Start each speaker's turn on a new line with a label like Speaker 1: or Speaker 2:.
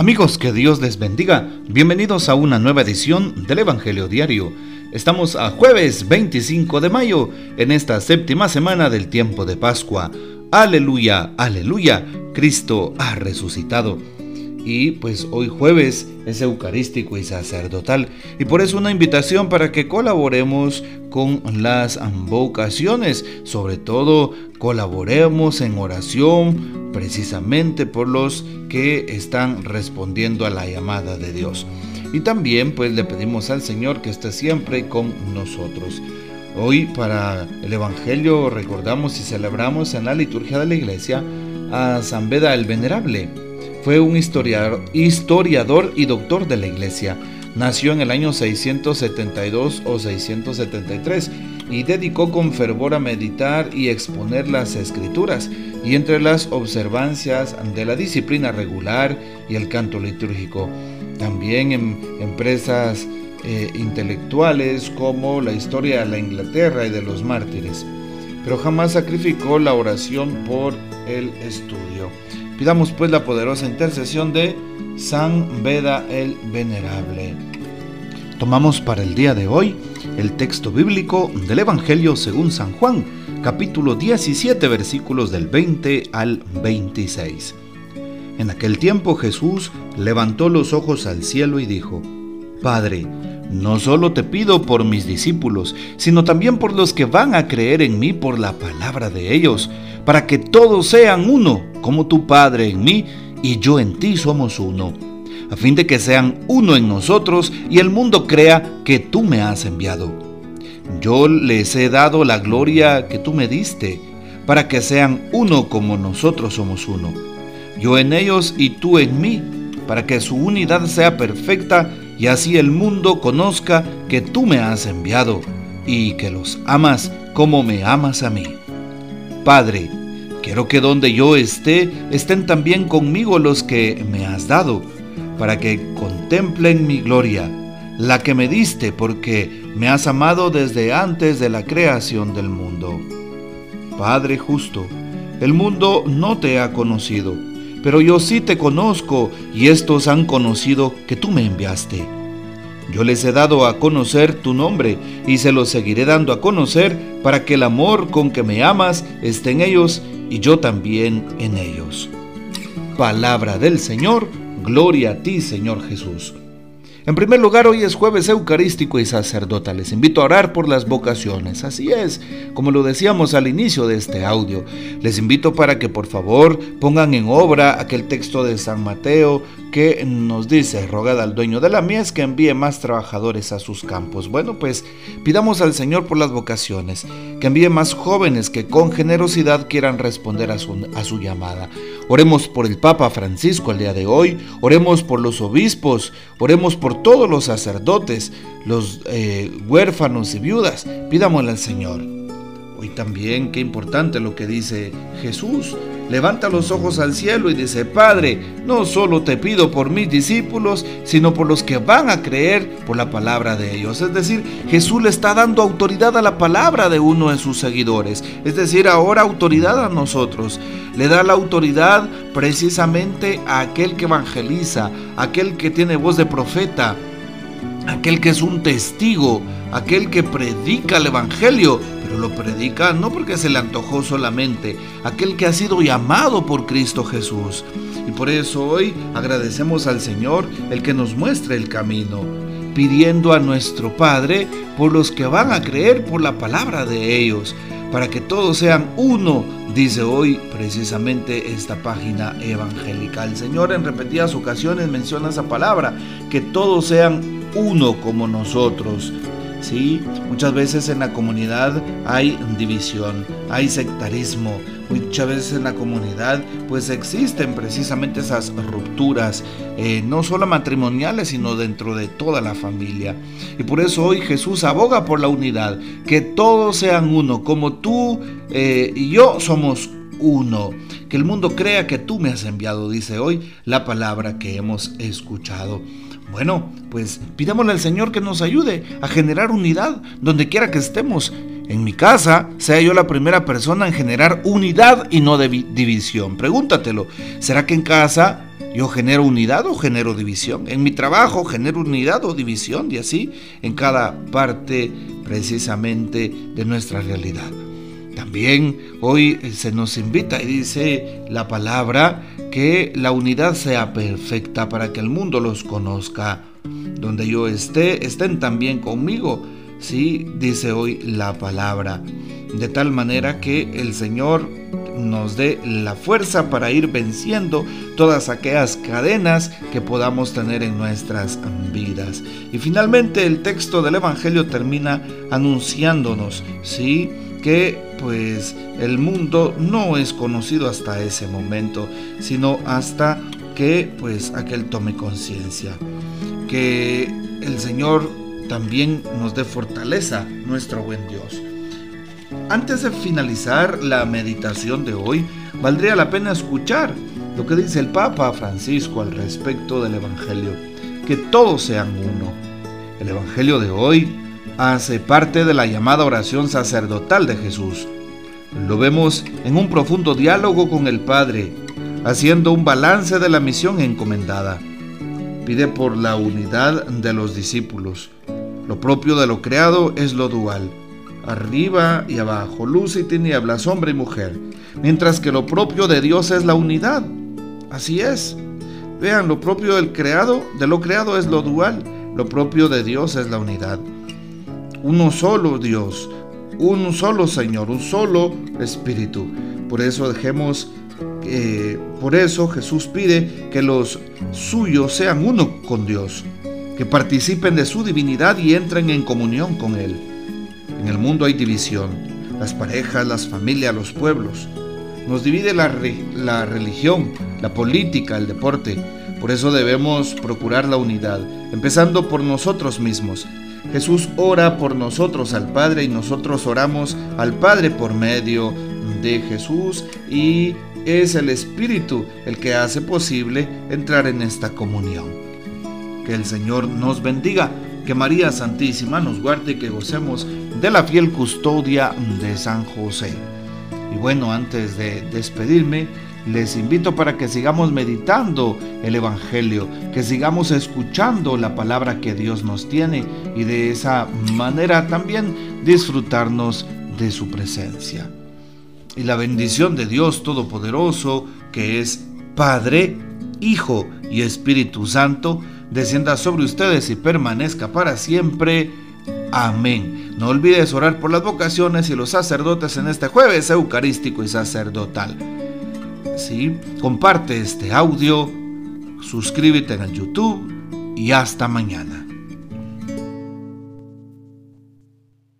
Speaker 1: Amigos, que Dios les bendiga. Bienvenidos a una nueva edición del Evangelio Diario. Estamos a jueves 25 de mayo, en esta séptima semana del tiempo de Pascua. Aleluya, aleluya, Cristo ha resucitado. Y pues hoy jueves es eucarístico y sacerdotal y por eso una invitación para que colaboremos con las vocaciones, sobre todo colaboremos en oración precisamente por los que están respondiendo a la llamada de Dios. Y también pues le pedimos al Señor que esté siempre con nosotros. Hoy para el Evangelio recordamos y celebramos en la liturgia de la iglesia a San Beda el Venerable fue un historiador, historiador y doctor de la iglesia. Nació en el año 672 o 673 y dedicó con fervor a meditar y exponer las escrituras y entre las observancias de la disciplina regular y el canto litúrgico. También en empresas eh, intelectuales como la historia de la Inglaterra y de los mártires, pero jamás sacrificó la oración por el estudio. Pidamos pues la poderosa intercesión de San Beda el Venerable. Tomamos para el día de hoy el texto bíblico del Evangelio según San Juan, capítulo 17, versículos del 20 al 26. En aquel tiempo Jesús levantó los ojos al cielo y dijo, Padre, no solo te pido por mis discípulos, sino también por los que van a creer en mí por la palabra de ellos, para que todos sean uno, como tu Padre en mí y yo en ti somos uno, a fin de que sean uno en nosotros y el mundo crea que tú me has enviado. Yo les he dado la gloria que tú me diste, para que sean uno como nosotros somos uno. Yo en ellos y tú en mí, para que su unidad sea perfecta y así el mundo conozca que tú me has enviado y que los amas como me amas a mí. Padre, quiero que donde yo esté estén también conmigo los que me has dado, para que contemplen mi gloria, la que me diste porque me has amado desde antes de la creación del mundo. Padre justo, el mundo no te ha conocido, pero yo sí te conozco y estos han conocido que tú me enviaste. Yo les he dado a conocer tu nombre y se lo seguiré dando a conocer para que el amor con que me amas esté en ellos y yo también en ellos. Palabra del Señor, gloria a ti Señor Jesús. En primer lugar, hoy es jueves eucarístico y sacerdotal. Les invito a orar por las vocaciones. Así es, como lo decíamos al inicio de este audio. Les invito para que por favor pongan en obra aquel texto de San Mateo que nos dice, rogad al dueño de la mies que envíe más trabajadores a sus campos. Bueno, pues pidamos al Señor por las vocaciones, que envíe más jóvenes que con generosidad quieran responder a su, llamada. Oremos por el Papa Francisco el día de hoy, oremos por los obispos, oremos por todos los sacerdotes, los eh, huérfanos y viudas. Pidámosle al Señor. Hoy también, qué importante lo que dice Jesús. Levanta los ojos al cielo y dice, Padre, no solo te pido por mis discípulos, sino por los que van a creer por la palabra de ellos. Es decir, Jesús le está dando autoridad a la palabra de uno de sus seguidores. Es decir, ahora autoridad a nosotros. Le da la autoridad precisamente a aquel que evangeliza, aquel que tiene voz de profeta, aquel que es un testigo, aquel que predica el Evangelio, lo predica no porque se le antojó solamente, aquel que ha sido llamado por Cristo Jesús. Y por eso hoy agradecemos al Señor el que nos muestre el camino, pidiendo a nuestro Padre por los que van a creer por la palabra de ellos, para que todos sean uno, dice hoy precisamente esta página evangélica. El Señor en repetidas ocasiones menciona esa palabra, que todos sean uno como nosotros. Sí, muchas veces en la comunidad hay división, hay sectarismo, muchas veces en la comunidad pues existen precisamente esas rupturas, eh, no solo matrimoniales, sino dentro de toda la familia. Y por eso hoy Jesús aboga por la unidad, que todos sean uno, como tú eh, y yo somos uno. Que el mundo crea que tú me has enviado, dice hoy la palabra que hemos escuchado. Bueno, pues pidámosle al Señor que nos ayude a generar unidad donde quiera que estemos. En mi casa, sea yo la primera persona en generar unidad y no división. Pregúntatelo, ¿será que en casa Yo genero unidad o genero división. En mi trabajo genero unidad o división y así en cada parte precisamente de nuestra realidad. También hoy se nos invita y dice la palabra que la unidad sea perfecta para que el mundo los conozca. Donde yo esté, estén también conmigo. Sí, dice hoy la palabra. De tal manera que el Señor nos dé la fuerza para ir venciendo todas aquellas cadenas que podamos tener en nuestras vidas. Y finalmente el texto del Evangelio termina anunciándonos, ¿sí? Que pues el mundo no es conocido hasta ese momento, sino hasta que pues aquel tome conciencia. Que el Señor también nos dé fortaleza, nuestro buen Dios. Antes de finalizar la meditación de hoy, valdría la pena escuchar lo que dice el Papa Francisco al respecto del Evangelio, que todos sean uno. El Evangelio de hoy hace parte de la llamada oración sacerdotal de Jesús. Lo vemos en un profundo diálogo con el Padre, haciendo un balance de la misión encomendada. Pide por la unidad de los discípulos. Lo propio de lo creado es lo dual, arriba y abajo, luz y tinieblas, hombre y mujer, mientras que lo propio de Dios es la unidad. Así es. Vean, lo propio del creado, de lo creado es lo dual, lo propio de Dios es la unidad uno solo Dios, un solo Señor, un solo Espíritu. Por eso dejemos, eh, por eso Jesús pide que los suyos sean uno con Dios, que participen de su divinidad y entren en comunión con Él. En el mundo hay división, las parejas, las familias, los pueblos. Nos divide la, la religión, la política, el deporte. Por eso debemos procurar la unidad, empezando por nosotros mismos Jesús ora por nosotros al Padre y nosotros oramos al Padre por medio de Jesús y es el Espíritu el que hace posible entrar en esta comunión. Que el Señor nos bendiga, que María Santísima nos guarde y que gocemos de la fiel custodia de San José. Y bueno, antes de despedirme, les invito para que sigamos meditando el Evangelio, que sigamos escuchando la palabra que Dios nos tiene y de esa manera también disfrutarnos de su presencia. Y la bendición de Dios Todopoderoso, que es Padre, Hijo y Espíritu Santo, descienda sobre ustedes y permanezca para siempre. Amén. No olvides orar por las vocaciones y los sacerdotes en este jueves eucarístico y sacerdotal. ¿Sí? Comparte este audio, suscríbete en el YouTube y hasta mañana.